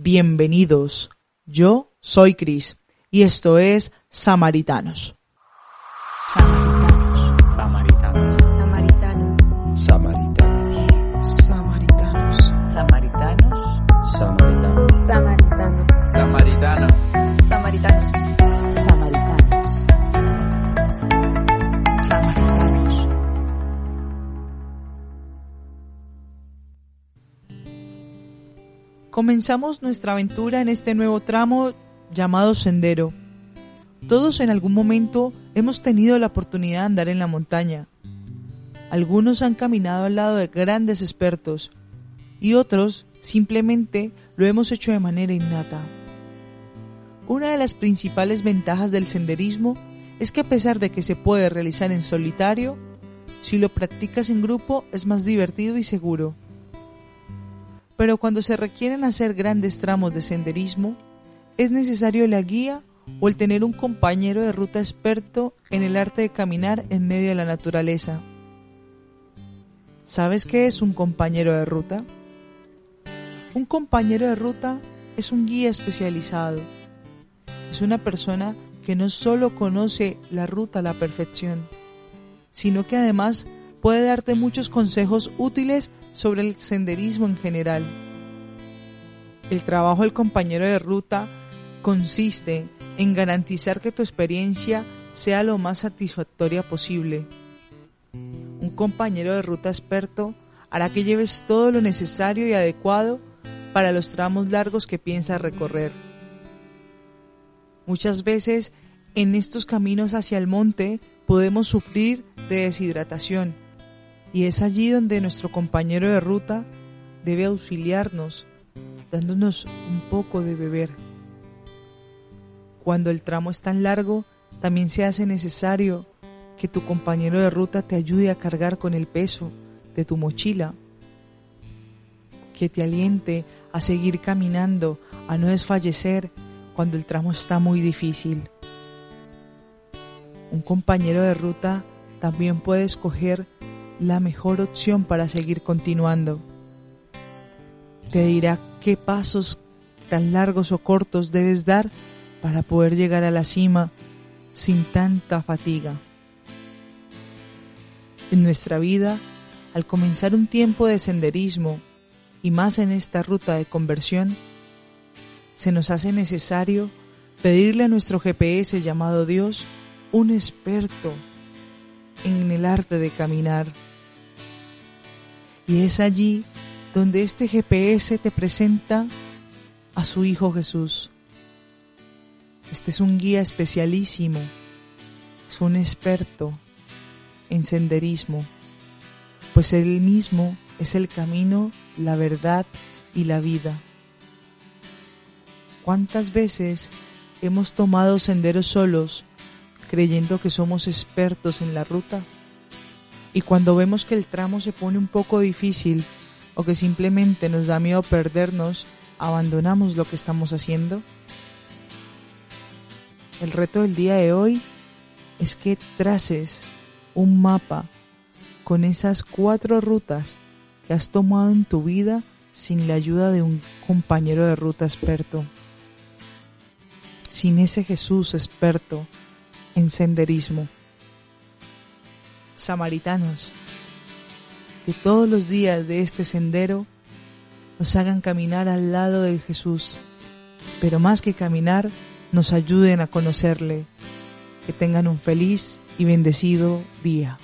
Bienvenidos. Yo soy Cris y esto es Samaritanos. Samaritanos. Samaritanos. Samaritanos. Samaritanos. Samaritanos. Samaritanos. Samaritanos. Samaritano. Samaritanos. Comenzamos nuestra aventura en este nuevo tramo llamado Sendero. Todos en algún momento hemos tenido la oportunidad de andar en la montaña. Algunos han caminado al lado de grandes expertos y otros simplemente lo hemos hecho de manera innata. Una de las principales ventajas del senderismo es que a pesar de que se puede realizar en solitario, si lo practicas en grupo es más divertido y seguro. Pero cuando se requieren hacer grandes tramos de senderismo, es necesario la guía o el tener un compañero de ruta experto en el arte de caminar en medio de la naturaleza. ¿Sabes qué es un compañero de ruta? Un compañero de ruta es un guía especializado. Es una persona que no solo conoce la ruta a la perfección, sino que además puede darte muchos consejos útiles sobre el senderismo en general. El trabajo del compañero de ruta consiste en garantizar que tu experiencia sea lo más satisfactoria posible. Un compañero de ruta experto hará que lleves todo lo necesario y adecuado para los tramos largos que piensas recorrer. Muchas veces en estos caminos hacia el monte podemos sufrir de deshidratación y es allí donde nuestro compañero de ruta debe auxiliarnos dándonos un poco de beber. Cuando el tramo es tan largo, también se hace necesario que tu compañero de ruta te ayude a cargar con el peso de tu mochila, que te aliente a seguir caminando, a no desfallecer cuando el tramo está muy difícil. Un compañero de ruta también puede escoger la mejor opción para seguir continuando. Te dirá qué pasos tan largos o cortos debes dar para poder llegar a la cima sin tanta fatiga. En nuestra vida, al comenzar un tiempo de senderismo y más en esta ruta de conversión, se nos hace necesario pedirle a nuestro GPS llamado Dios un experto en el arte de caminar. Y es allí donde este GPS te presenta a su Hijo Jesús. Este es un guía especialísimo, es un experto en senderismo, pues él mismo es el camino, la verdad y la vida. ¿Cuántas veces hemos tomado senderos solos creyendo que somos expertos en la ruta? Y cuando vemos que el tramo se pone un poco difícil o que simplemente nos da miedo perdernos, abandonamos lo que estamos haciendo. El reto del día de hoy es que traces un mapa con esas cuatro rutas que has tomado en tu vida sin la ayuda de un compañero de ruta experto. Sin ese Jesús experto en senderismo. Samaritanos, que todos los días de este sendero nos hagan caminar al lado de Jesús, pero más que caminar, nos ayuden a conocerle. Que tengan un feliz y bendecido día.